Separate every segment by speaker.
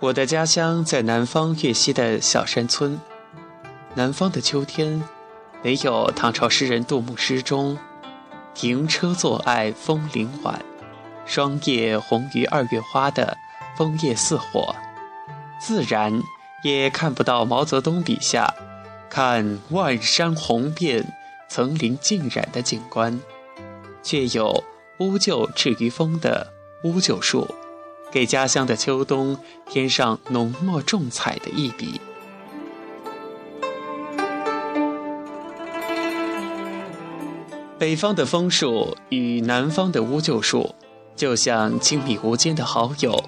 Speaker 1: 我的家乡在南方粤西的小山村。南方的秋天，没有唐朝诗人杜牧诗中“停车坐爱枫林晚，霜叶红于二月花”的枫叶似火，自然也看不到毛泽东笔下“看万山红遍，层林尽染”的景观，却有乌桕置于风的乌桕树。给家乡的秋冬添上浓墨重彩的一笔。北方的枫树与南方的乌桕树，就像亲密无间的好友，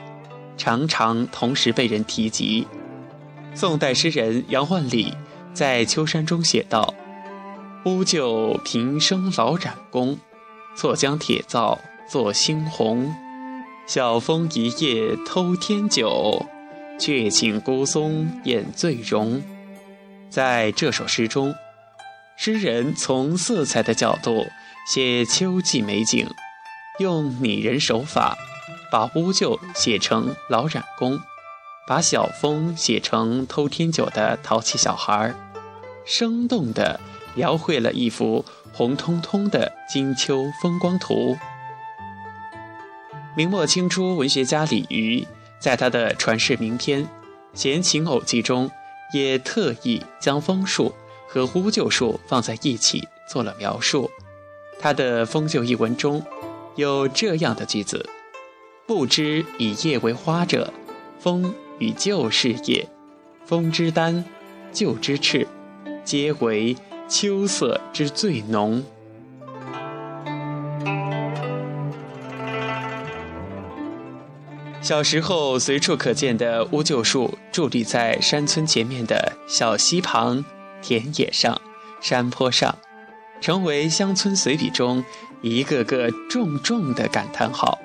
Speaker 1: 常常同时被人提及。宋代诗人杨万里在《秋山》中写道：“乌桕平生老染工，错将铁皂作猩红。”晓风一夜偷天酒，却请孤松掩醉容。在这首诗中，诗人从色彩的角度写秋季美景，用拟人手法，把乌桕写成老染工，把晓风写成偷天酒的淘气小孩，生动地描绘了一幅红彤彤的金秋风光图。明末清初文学家李渔在他的传世名篇《闲情偶记》中，也特意将枫树和乌桕树放在一起做了描述。他的《枫桕》一文中有这样的句子：“不知以叶为花者，枫与桕是也。枫之丹，桕之赤，皆为秋色之最浓。”小时候随处可见的乌桕树，伫立在山村前面的小溪旁、田野上、山坡上，成为乡村随笔中一个个重重的感叹号，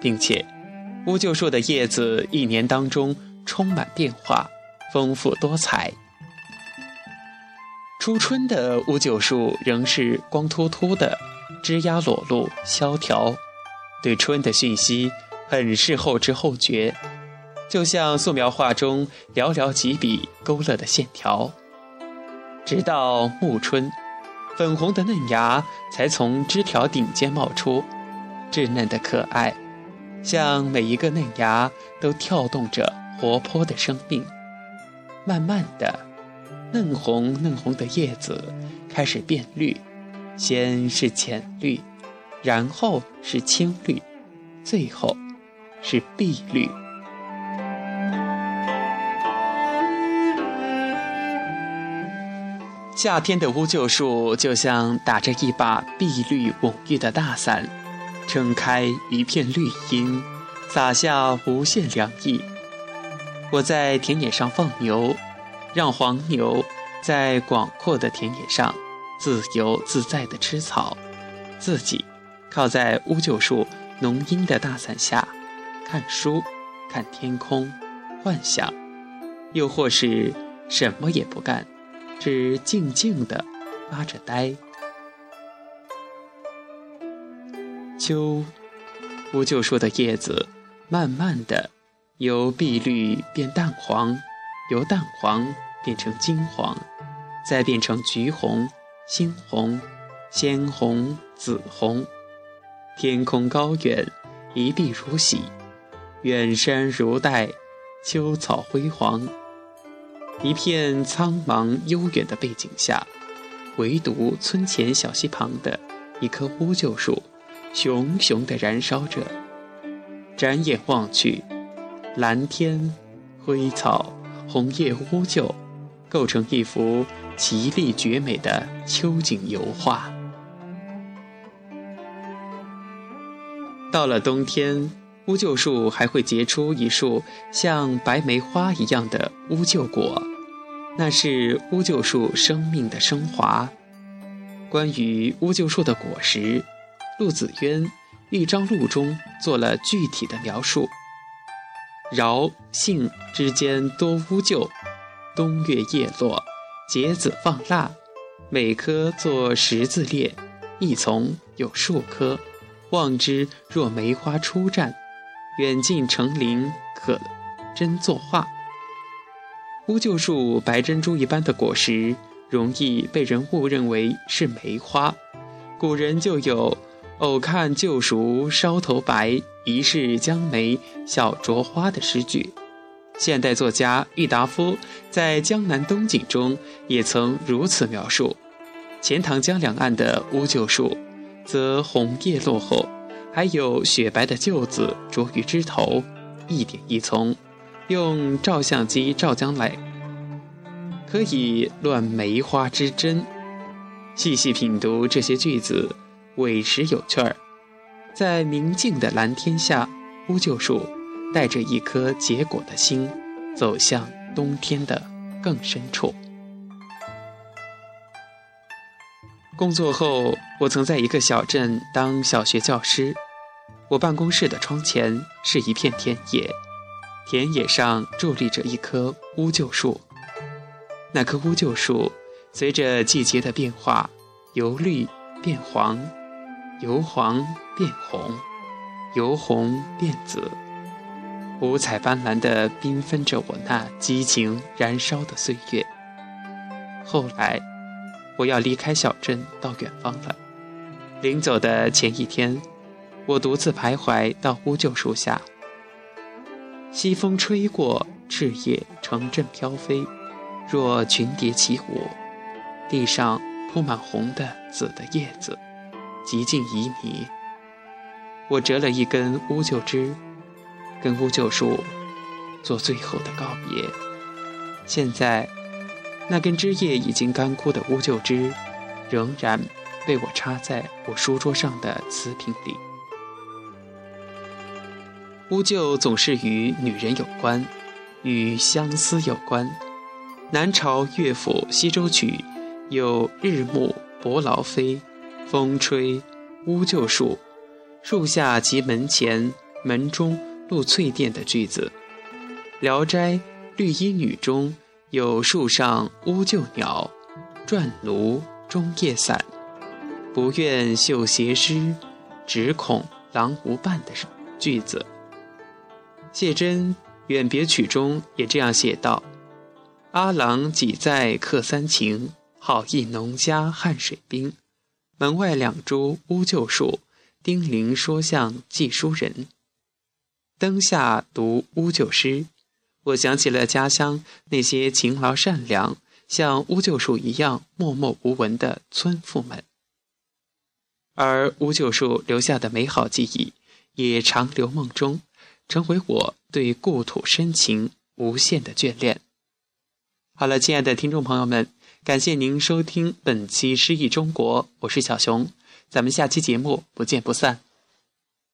Speaker 1: 并且，乌桕树的叶子一年当中充满变化，丰富多彩。初春的乌桕树仍是光秃秃的，枝桠裸露，萧条，对春的讯息。很是后知后觉，就像素描画中寥寥几笔勾勒的线条。直到暮春，粉红的嫩芽才从枝条顶尖冒出，稚嫩的可爱，像每一个嫩芽都跳动着活泼的生命。慢慢的，嫩红嫩红的叶子开始变绿，先是浅绿，然后是青绿，最后。是碧绿。夏天的乌桕树就像打着一把碧绿蓊郁的大伞，撑开一片绿荫，洒下无限凉意。我在田野上放牛，让黄牛在广阔的田野上自由自在地吃草，自己靠在乌桕树浓荫的大伞下。看书，看天空，幻想，又或是什么也不干，只静静地发着呆。秋，乌桕树的叶子慢慢的由碧绿变淡黄，由淡黄变成金黄，再变成橘红、猩红、鲜红、紫红。天空高远，一碧如洗。远山如黛，秋草辉煌。一片苍茫悠远的背景下，唯独村前小溪旁的一棵乌桕树，熊熊地燃烧着。展眼望去，蓝天、灰草、红叶乌桕，构成一幅奇丽绝美的秋景油画。到了冬天。乌桕树还会结出一束像白梅花一样的乌桕果，那是乌桕树生命的升华。关于乌桕树的果实，陆子渊《豫章录》中做了具体的描述：饶杏之间多乌桕，冬月叶落，结子放蜡，每棵作十字列，一丛有数棵，望之若梅花初绽。远近成林，可真作画。乌桕树白珍珠一般的果实，容易被人误认为是梅花。古人就有“偶看旧熟梢头白，疑是江梅小着花”的诗句。现代作家郁达夫在《江南冬景》中也曾如此描述。钱塘江两岸的乌桕树，则红叶落后，还有雪白的臼子着于枝头，一点一丛，用照相机照将来，可以乱梅花之真。细细品读这些句子，委实有趣儿。在明净的蓝天下，乌桕树带着一颗结果的心，走向冬天的更深处。工作后，我曾在一个小镇当小学教师。我办公室的窗前是一片田野，田野上伫立着一棵乌桕树。那棵乌桕树随着季节的变化，由绿变黄，由黄变红，由红变紫，五彩斑斓地缤纷着我那激情燃烧的岁月。后来。我要离开小镇到远方了。临走的前一天，我独自徘徊到乌桕树下。西风吹过，赤叶成阵飘飞，若群蝶起舞。地上铺满红的、紫的叶子，极尽旖旎。我折了一根乌桕枝，跟乌桕树做最后的告别。现在。那根枝叶已经干枯的乌桕枝，仍然被我插在我书桌上的瓷瓶里。乌桕总是与女人有关，与相思有关。南朝乐府《西洲曲》有“日暮伯劳飞，风吹乌桕树，树下及门前，门中露翠钿”的句子。《聊斋绿衣女》中。有树上乌桕鸟，转奴中夜散，不愿绣鞋诗，只恐郎无伴的句子。谢真《远别曲》中也这样写道：“阿郎几在客三情，好意农家汉水滨。门外两株乌桕树，叮咛说向寄书人。灯下读乌桕诗。”我想起了家乡那些勤劳善良、像乌桕树一样默默无闻的村妇们，而乌桕树留下的美好记忆也长留梦中，成为我对故土深情无限的眷恋。好了，亲爱的听众朋友们，感谢您收听本期《诗意中国》，我是小熊，咱们下期节目不见不散。